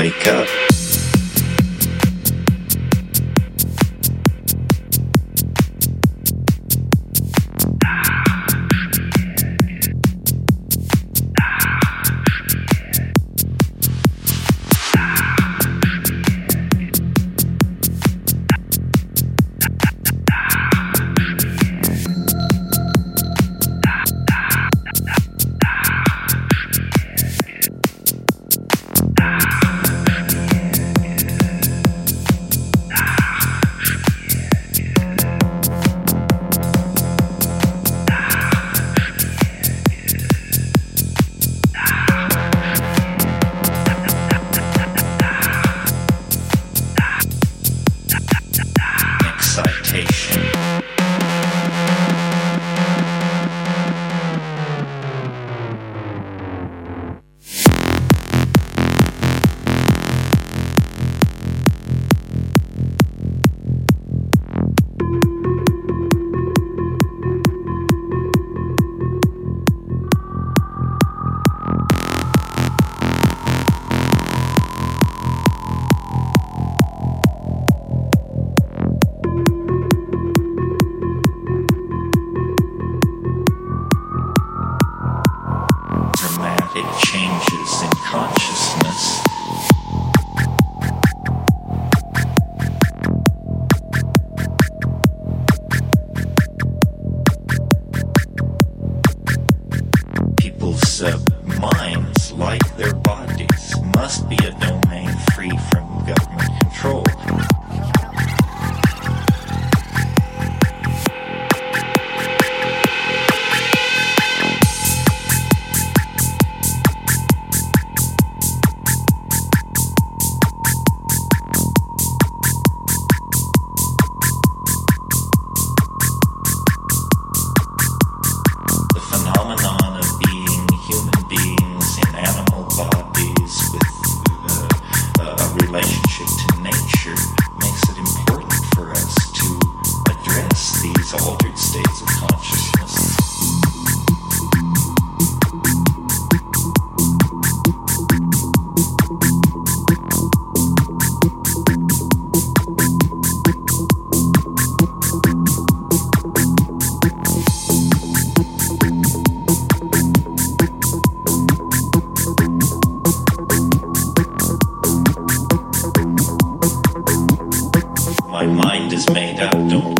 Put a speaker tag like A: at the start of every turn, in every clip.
A: wake up. Up, don't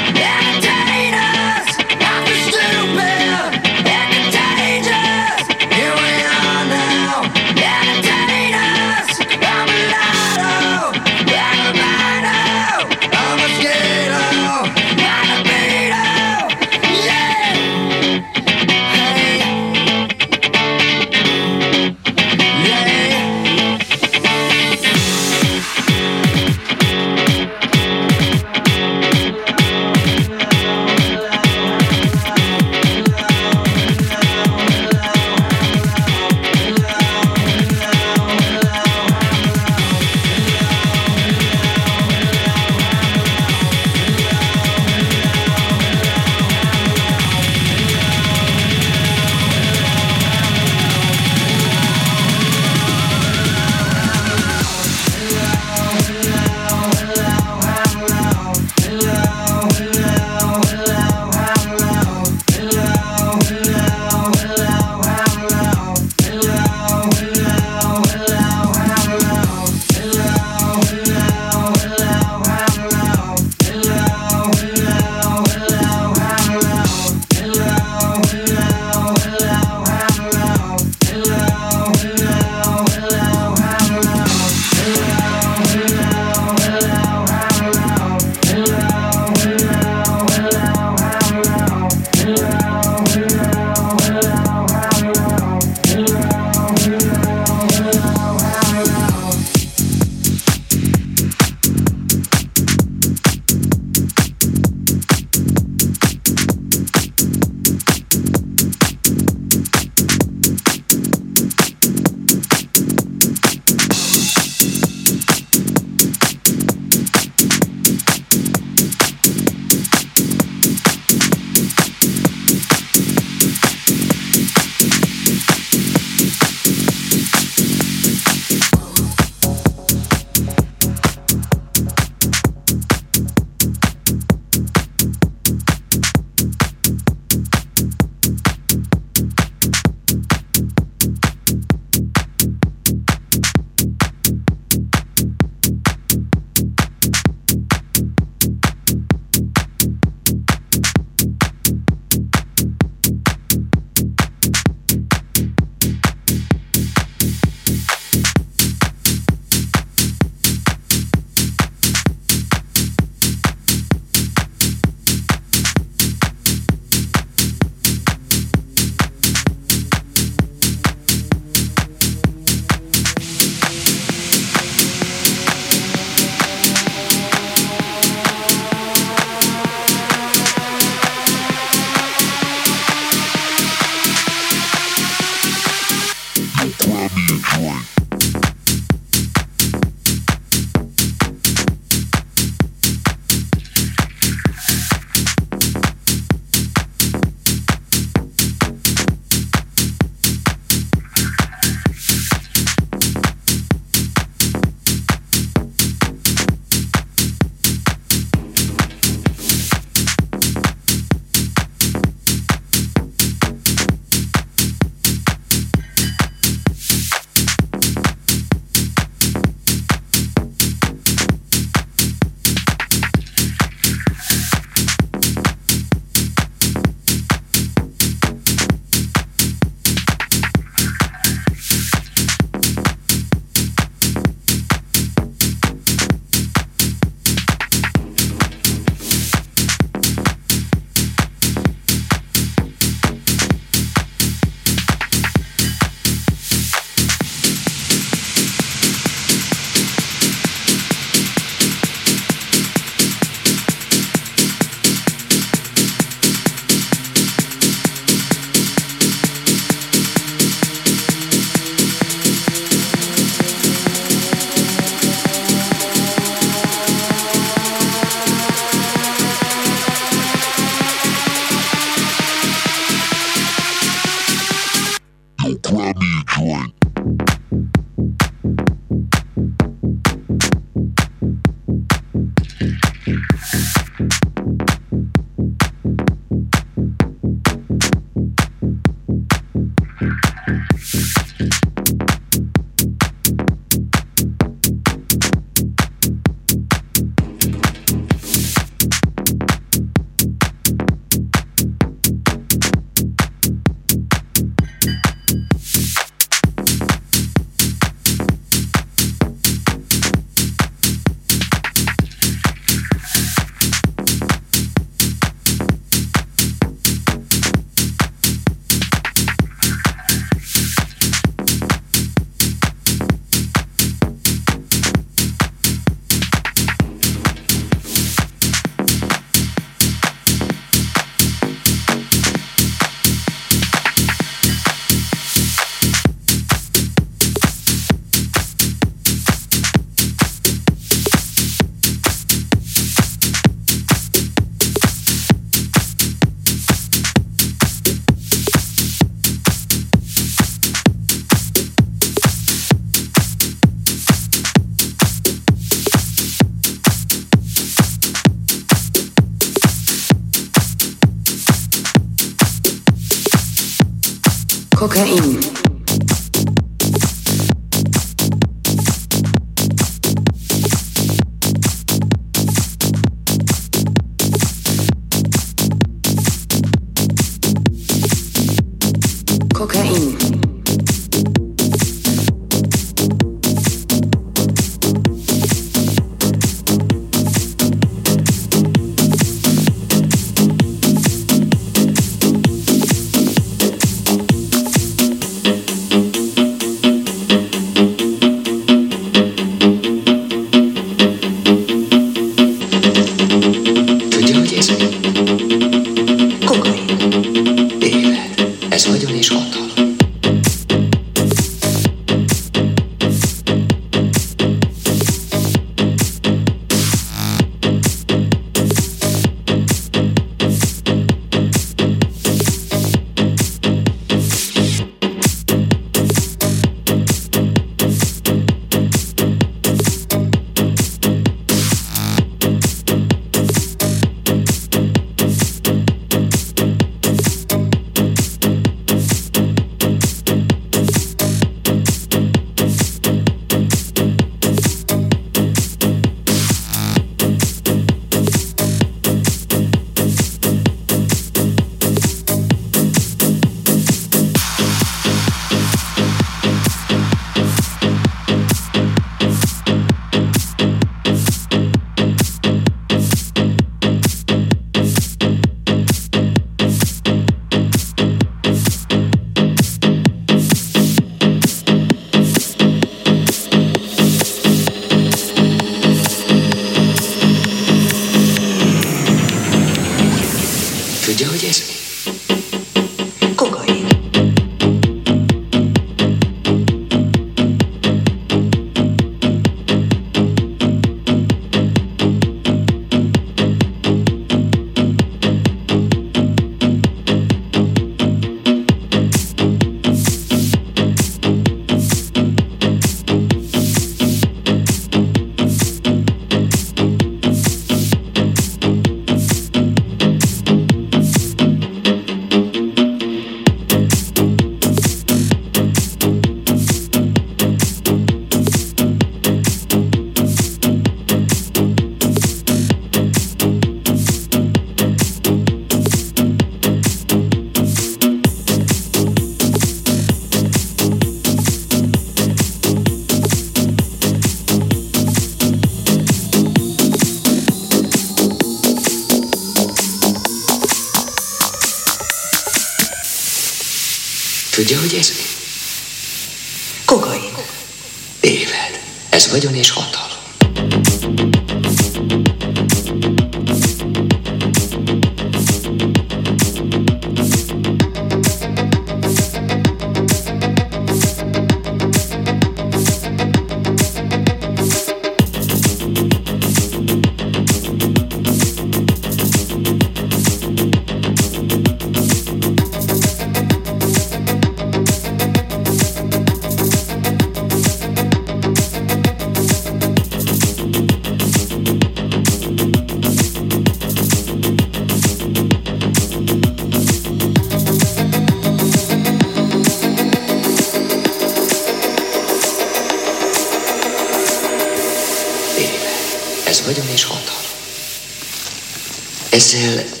B: Ezzel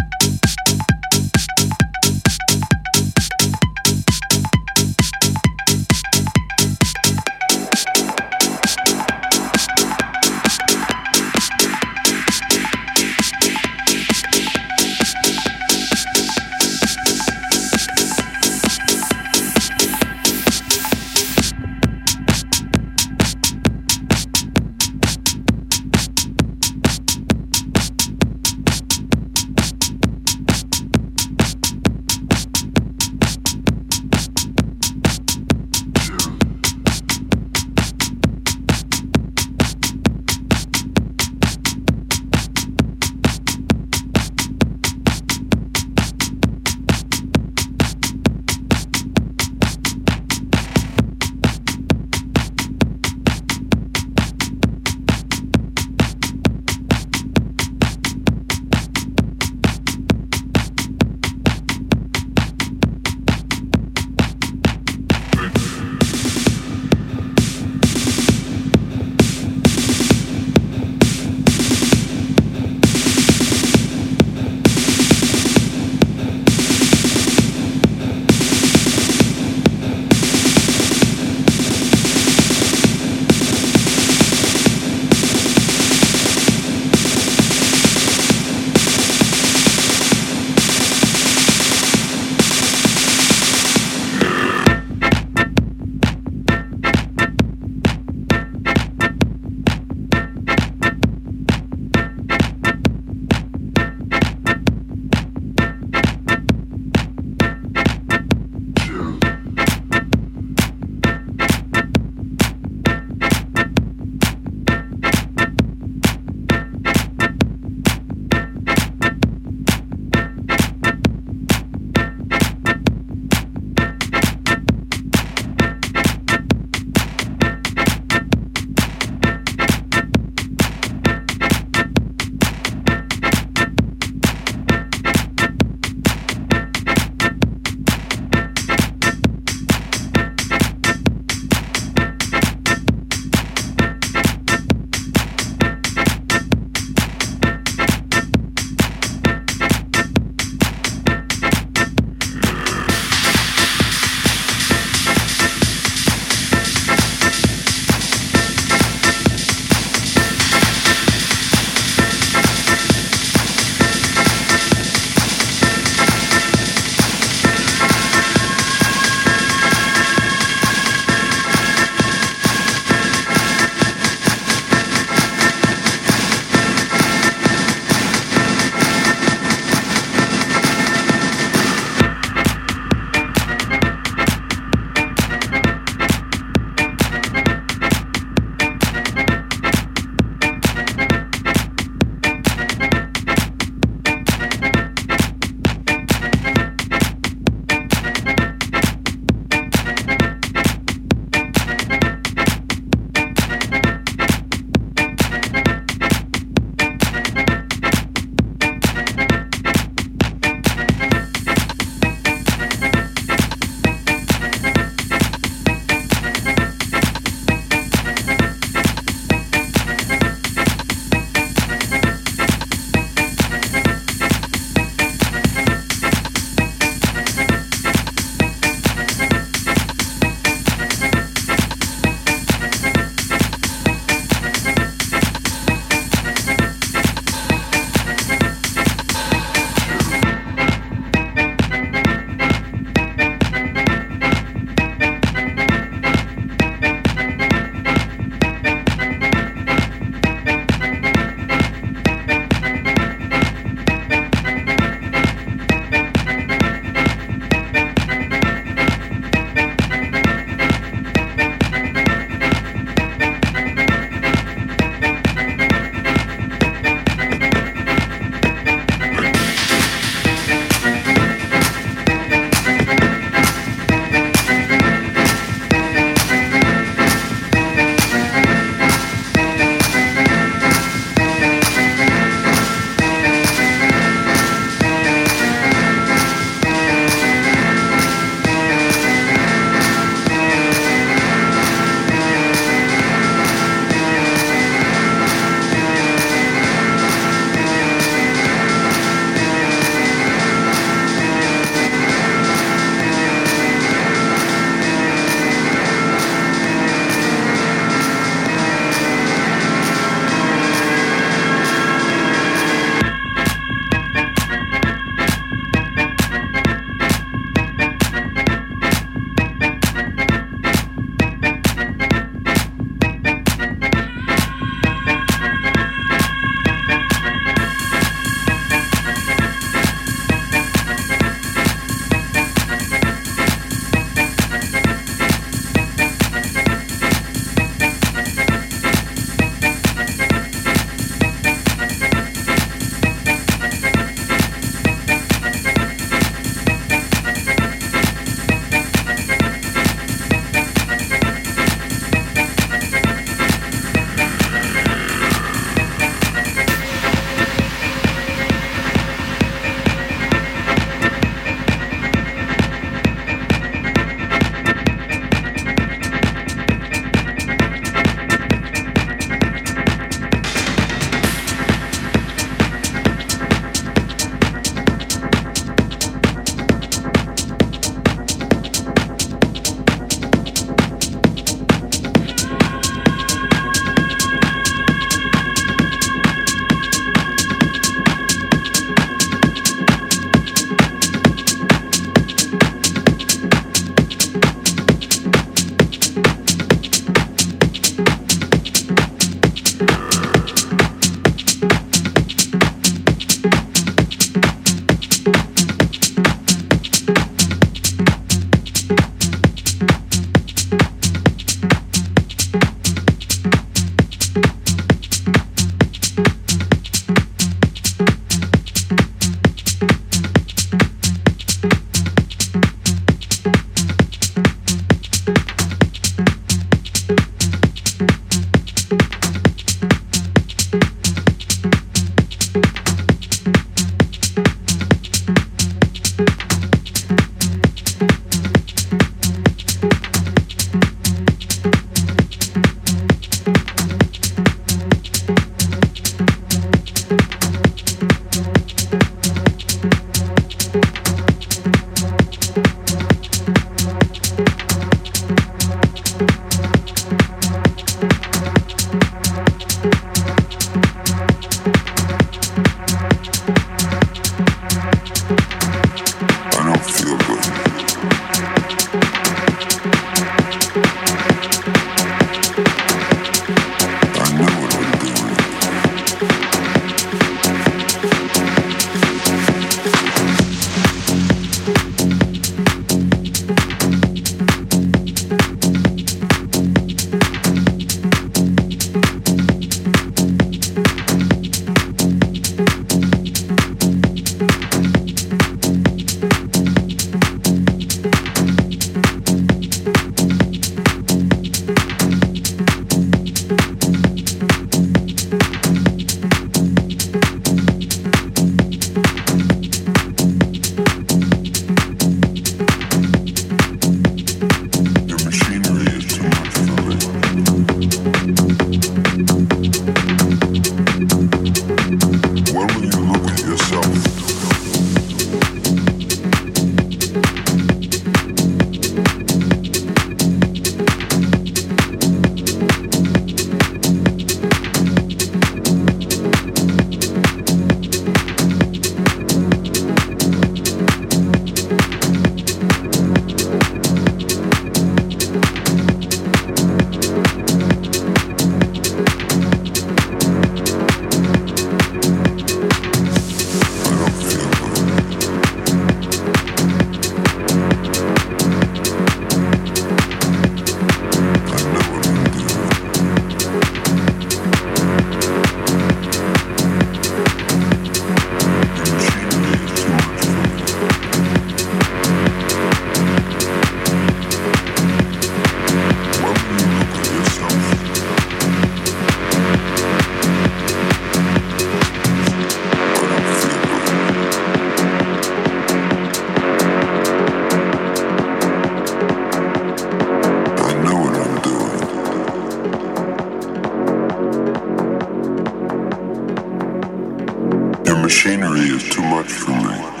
C: is too much for me.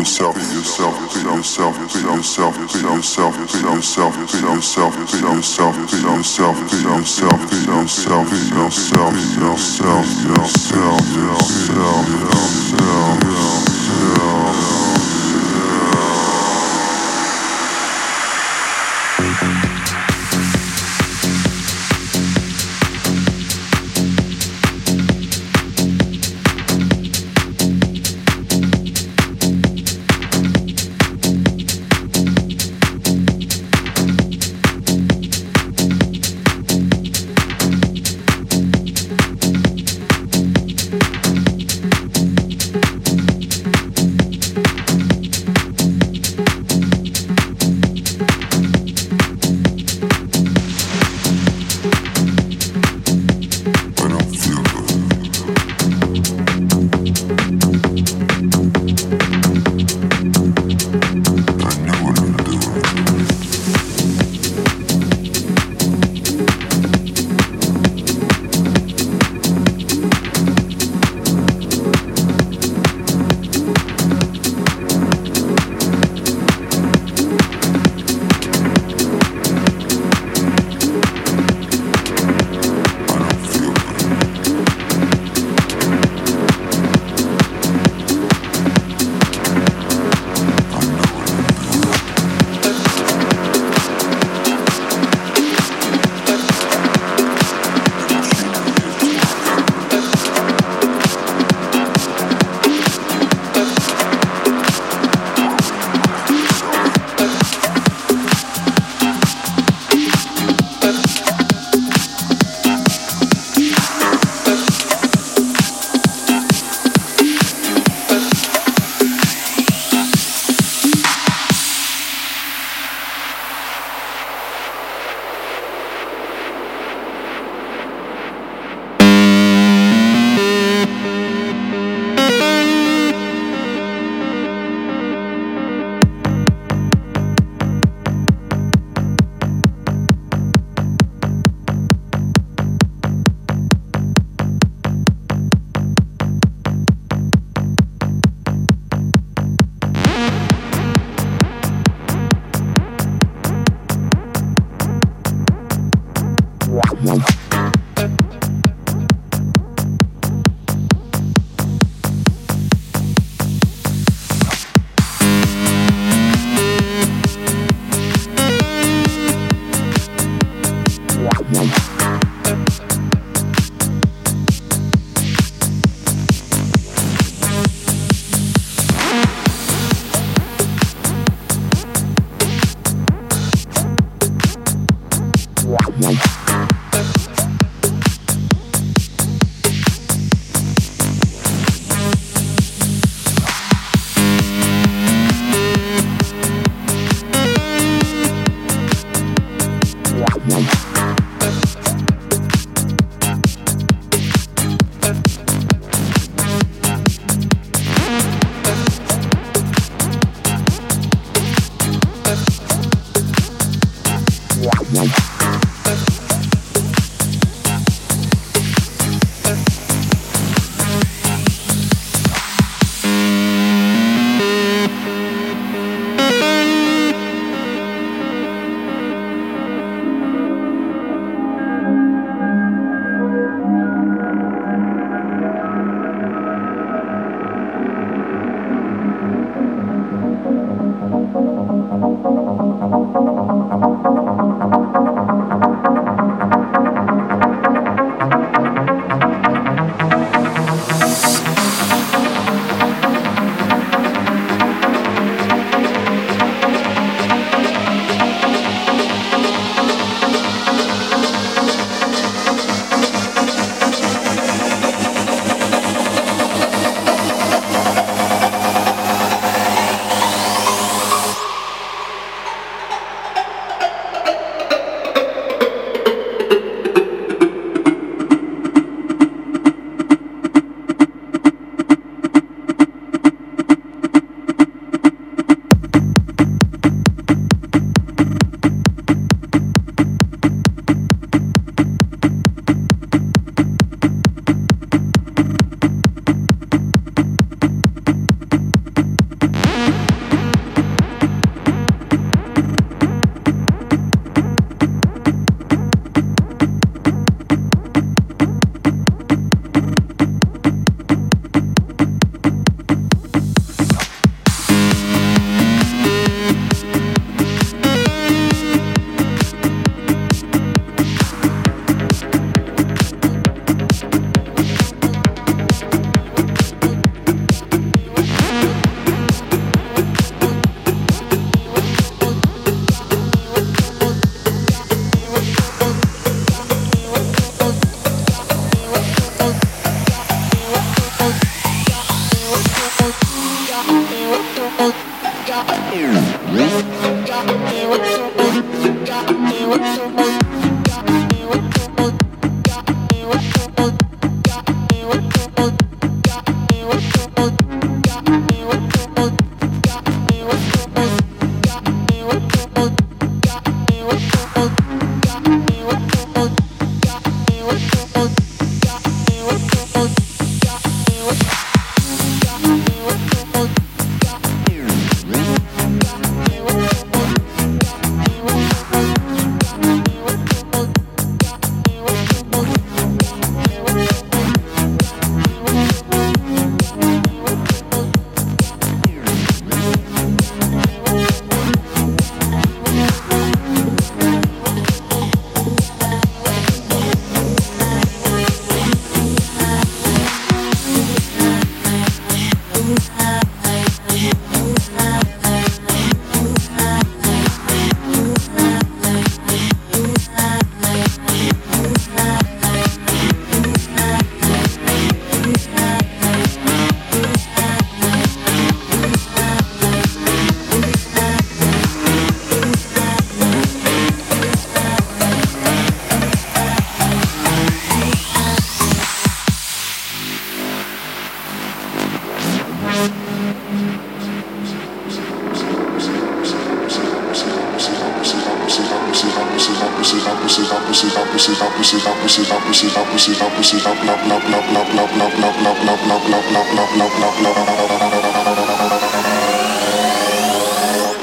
C: yourself,
D: yourself, yourself, yourself, yourself, yourself, yourself, yourself, yourself, yourself, yourself, yourself, yourself, yourself, yourself, yourself,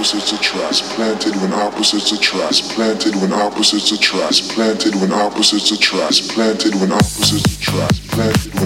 E: opposites attract, planted when opposites attract, planted when opposites attract, planted when opposites attract, planted when opposites attract, planted.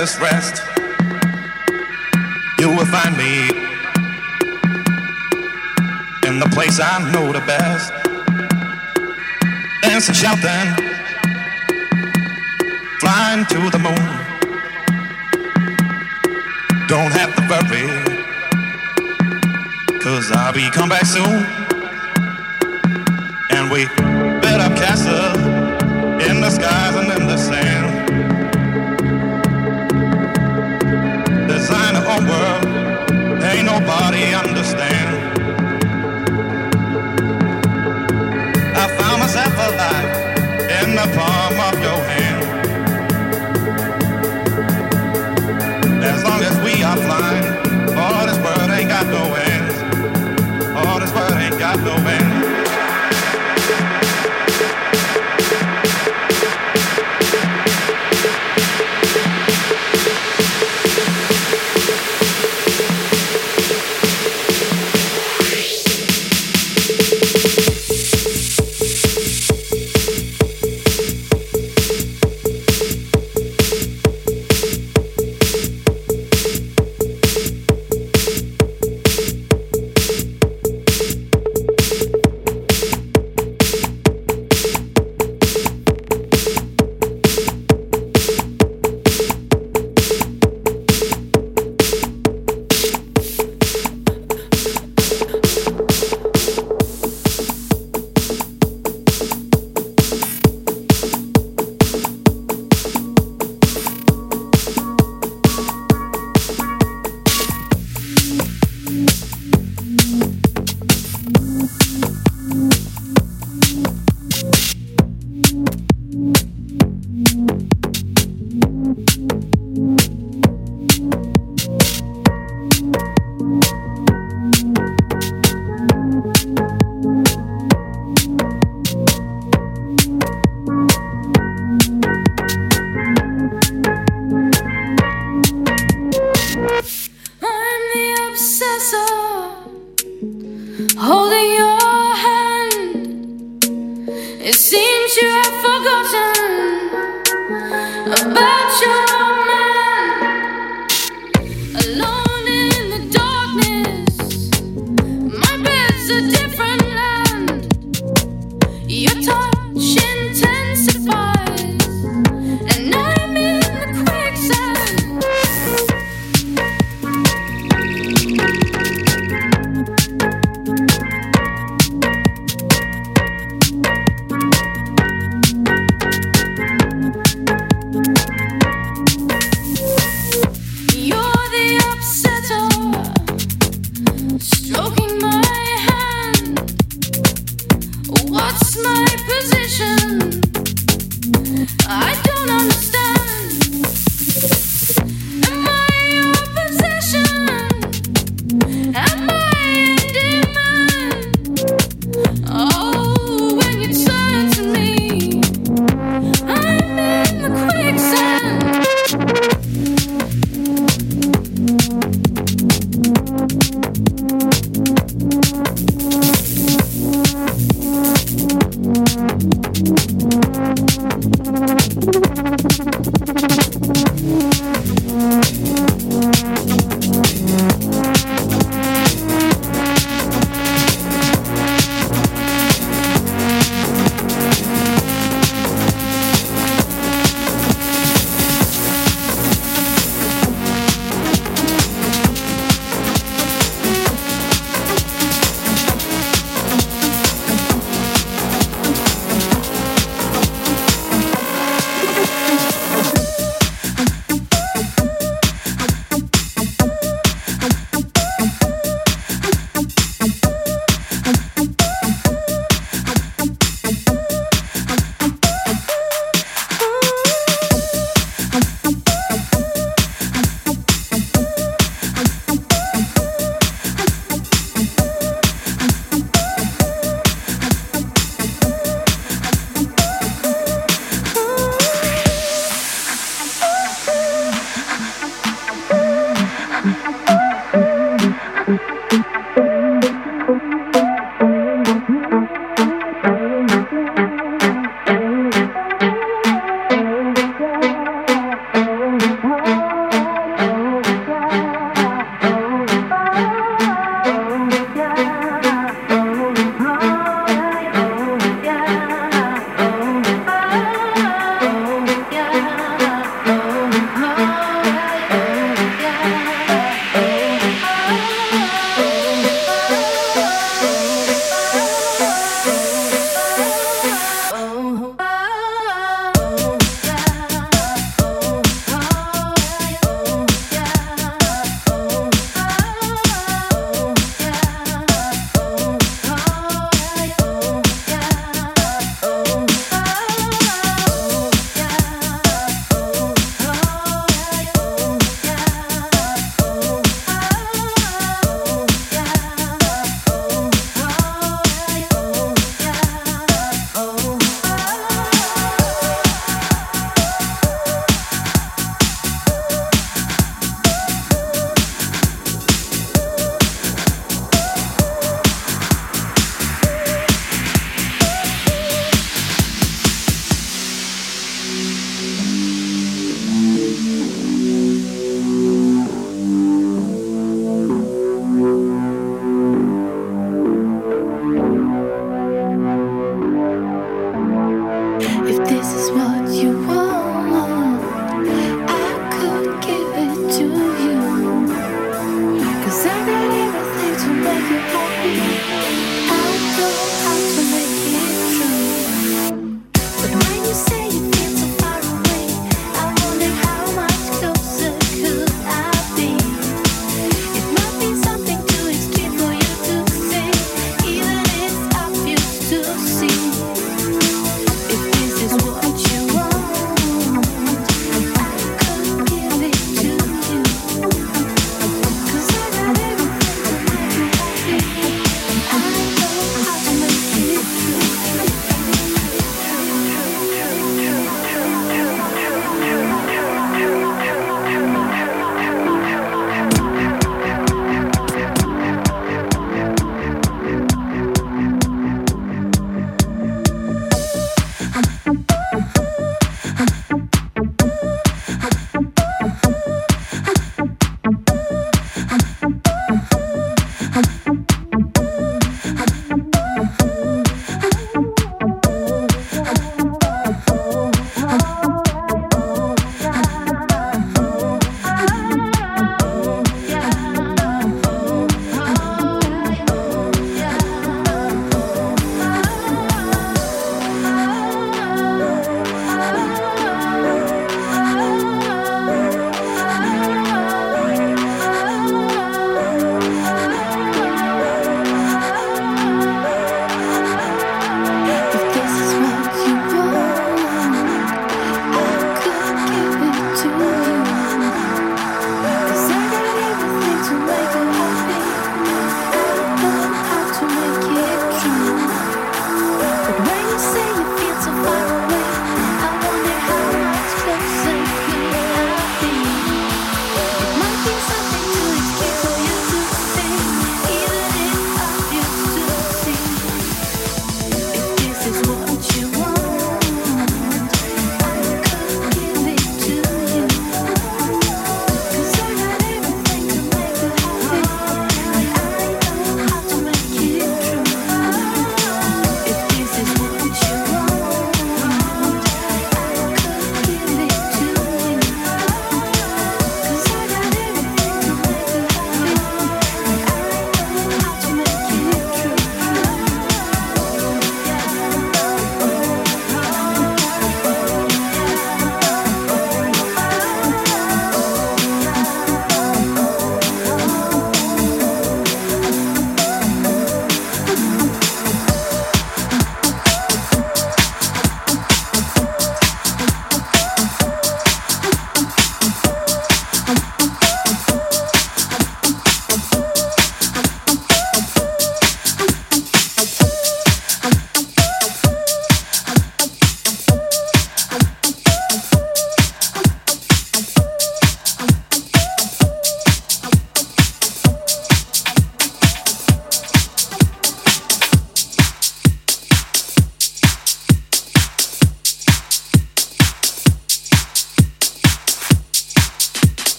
F: At its rest,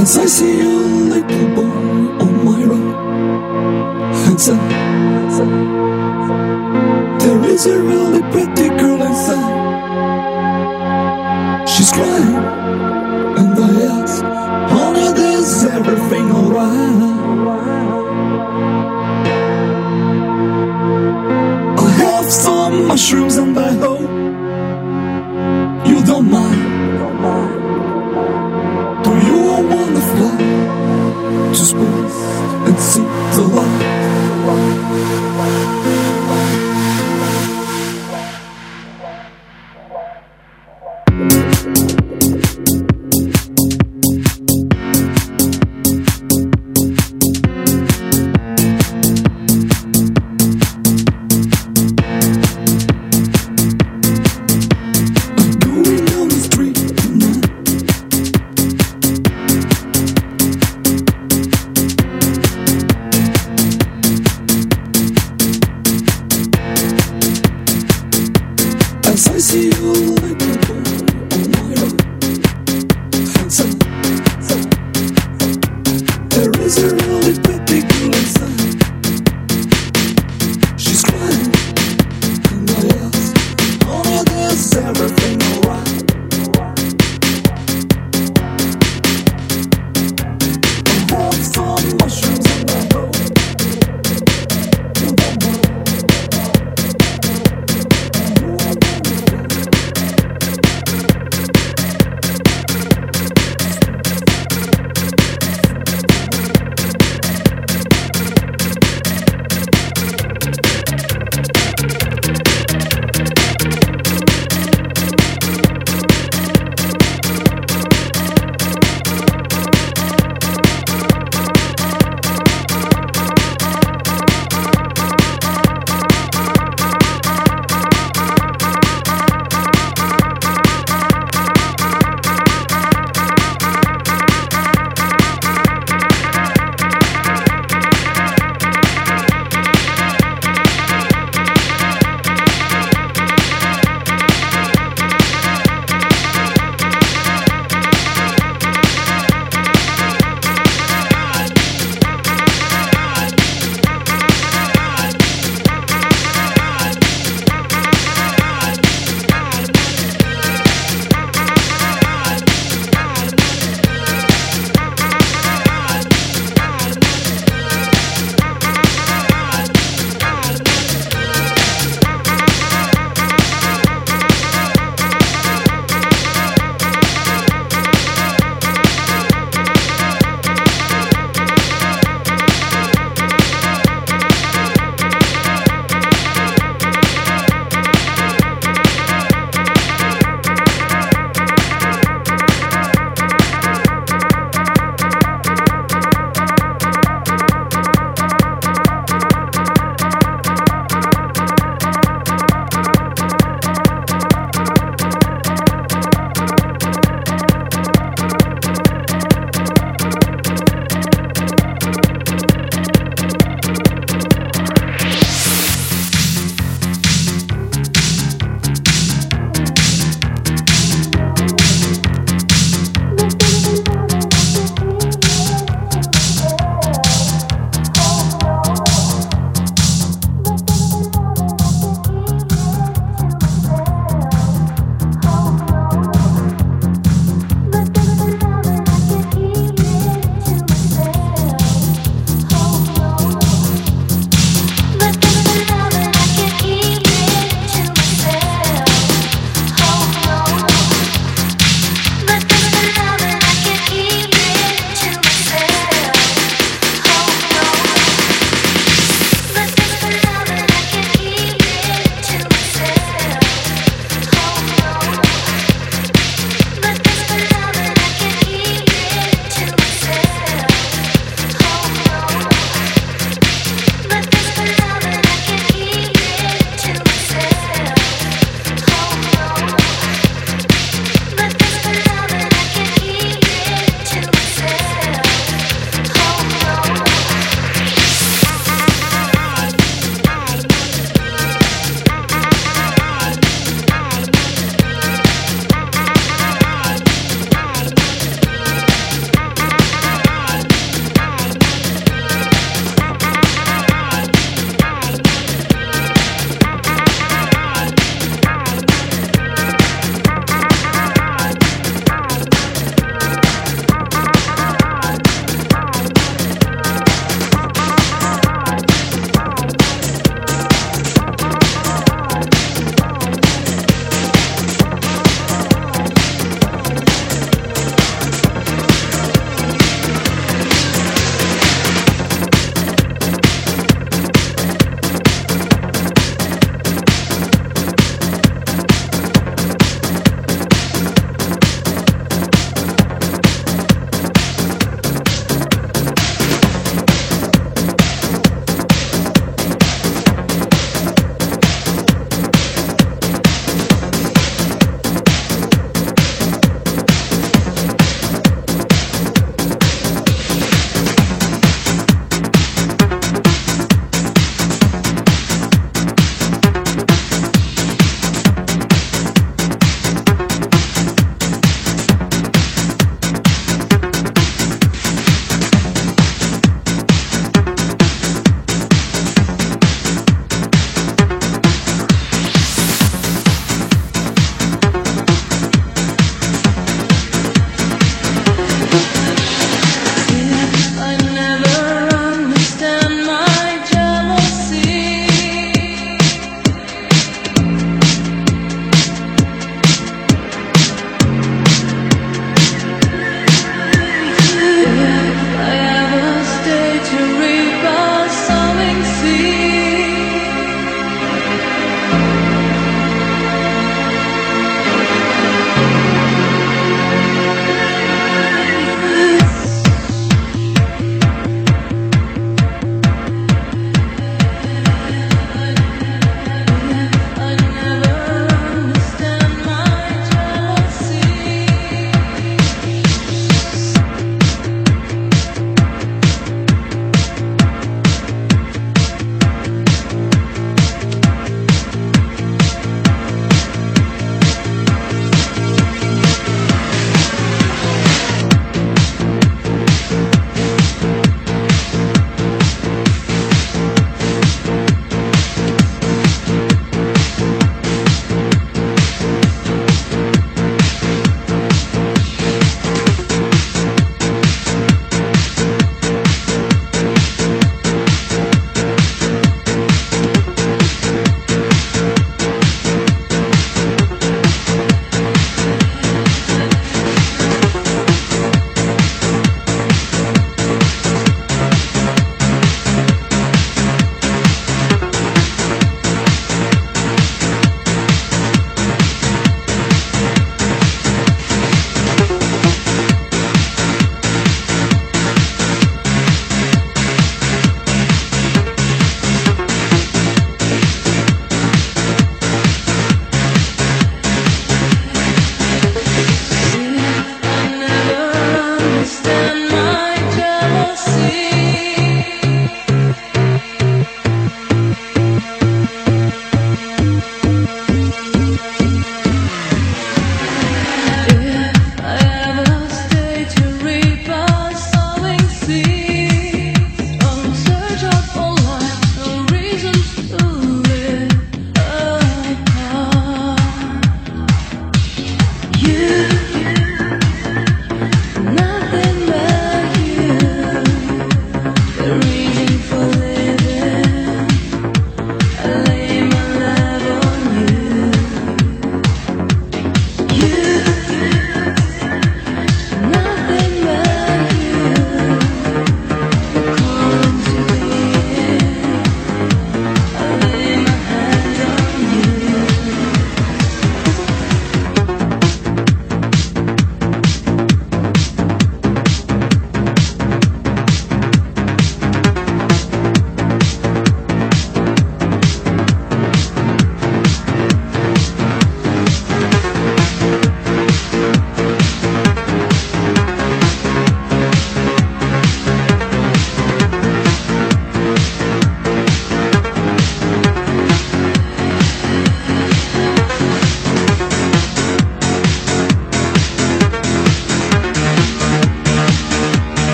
F: As
G: I see a little boy on my road Handsome There is a really pretty girl inside She's crying And I ask Honey, is everything alright? I have some mushrooms and I hope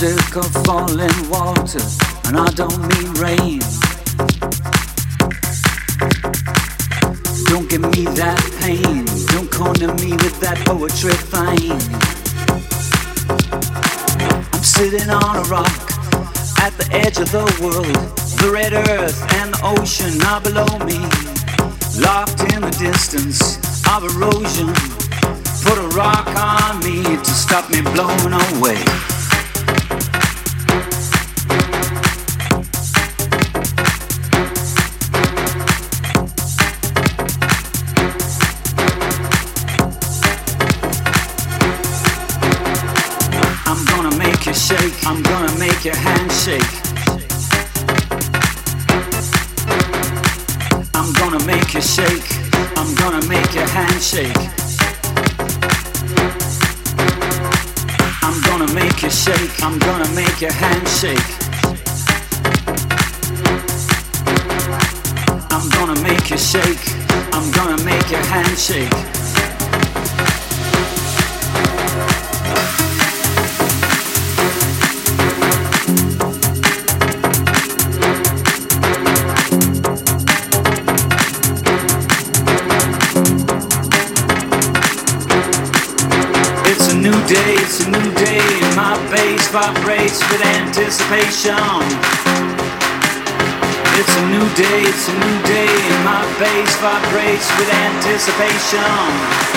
H: music of falling water, and I don't mean rain. Don't give me that pain, don't corner me with that poetry fine. I'm sitting on a rock at the edge of the world, the red earth and the ocean are below me, locked in the distance of erosion. Put a rock on me to stop me blowing away. I'm gonna make your hand shake. I'm gonna make you shake, I'm gonna make your hand shake. I'm gonna make you shake, I'm gonna make your hand shake. I'm gonna make you shake, I'm gonna make your hand shake. Day, it's a new day, and my bass vibrates with anticipation. It's a new day, it's a new day, and my bass vibrates with anticipation.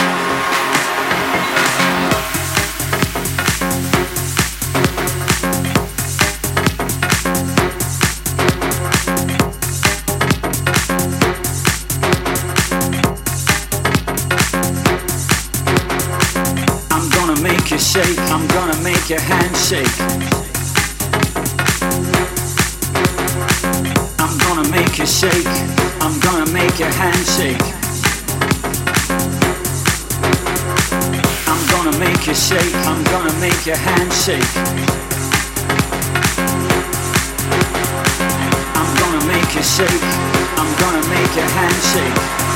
H: You shake, I'm gonna make your hand shake. I'm gonna make you shake, I'm gonna make your hand shake. I'm gonna make you shake, I'm gonna make your hand shake. I'm gonna make you shake, I'm gonna make your hand shake.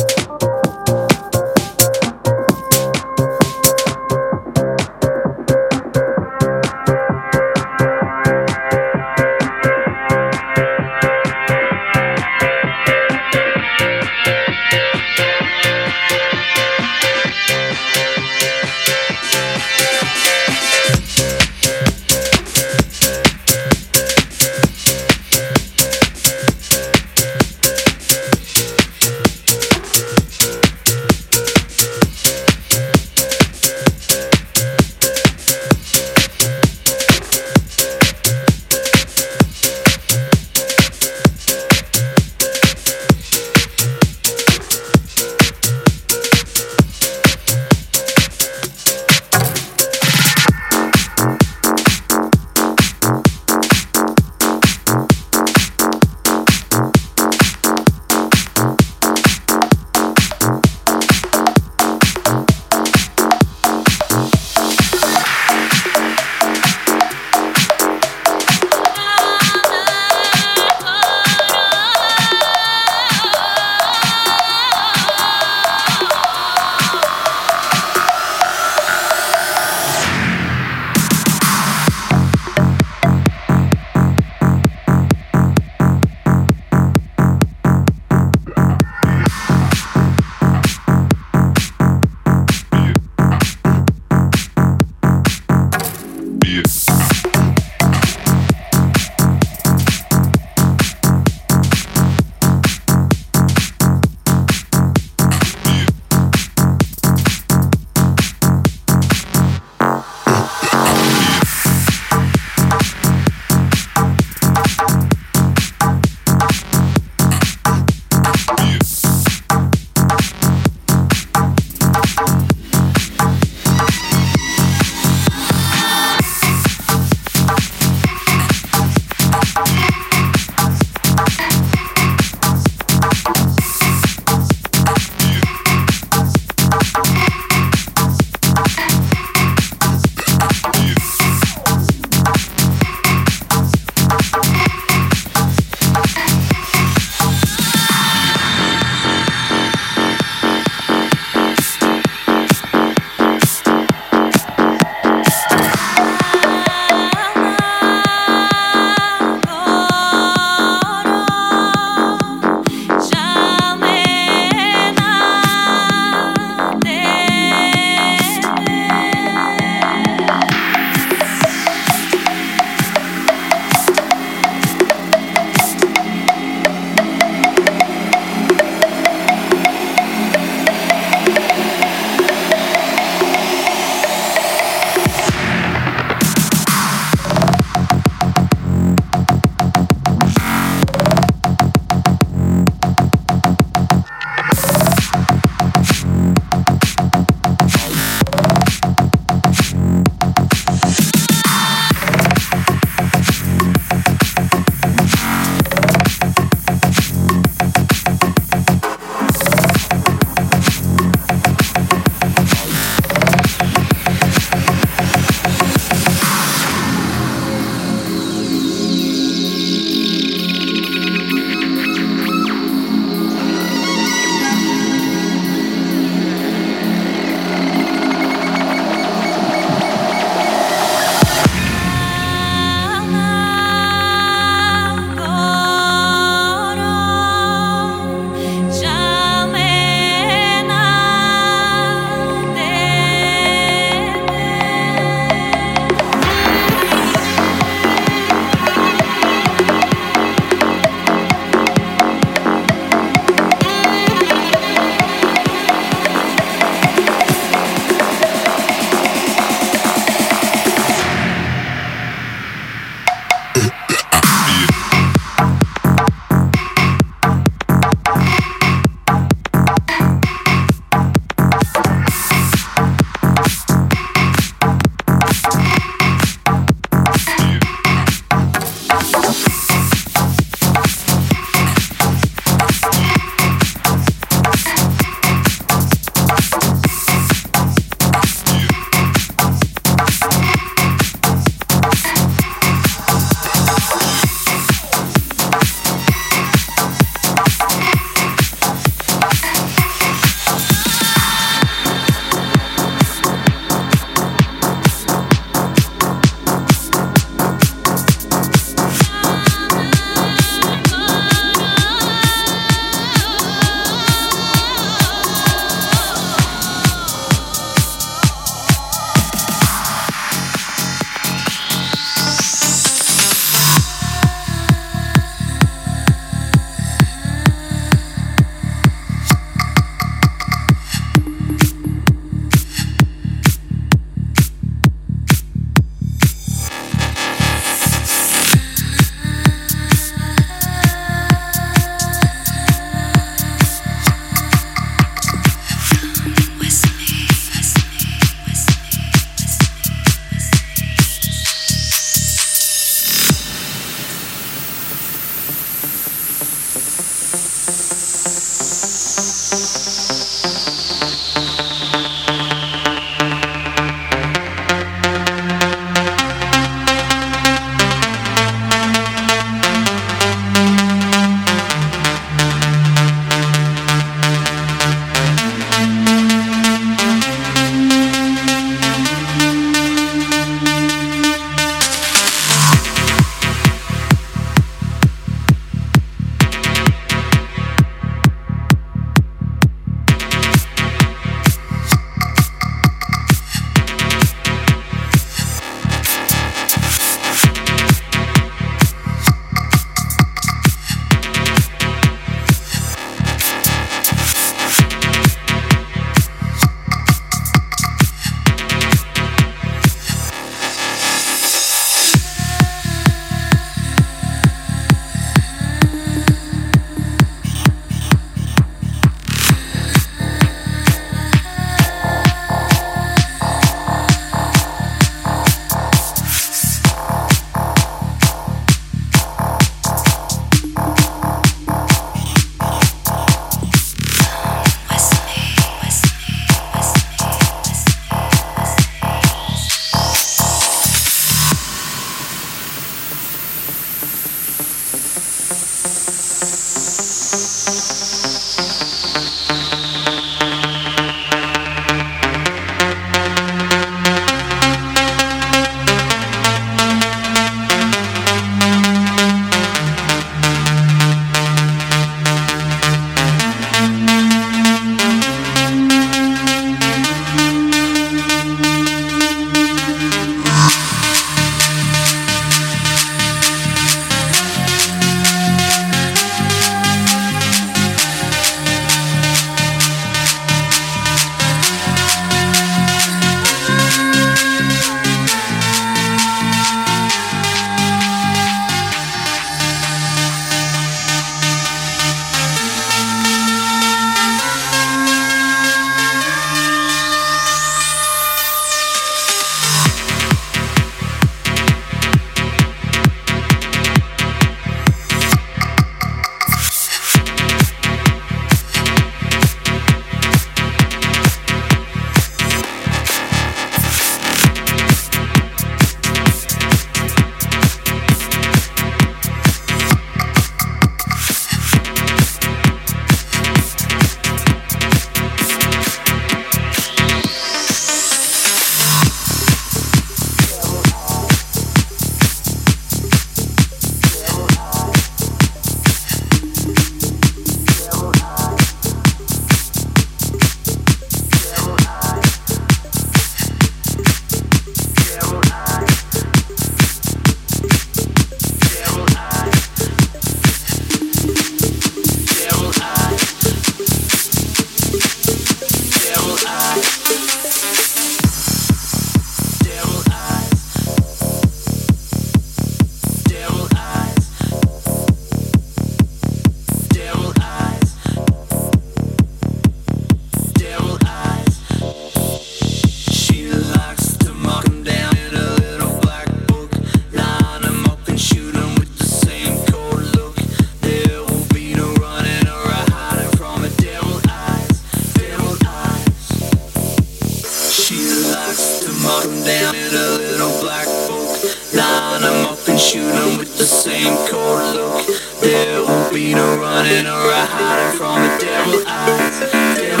I: hunting down
J: a little black folk. Line them up and shoot them with the same cold look. There won't be no running or a hiding from the devil eyes. Devil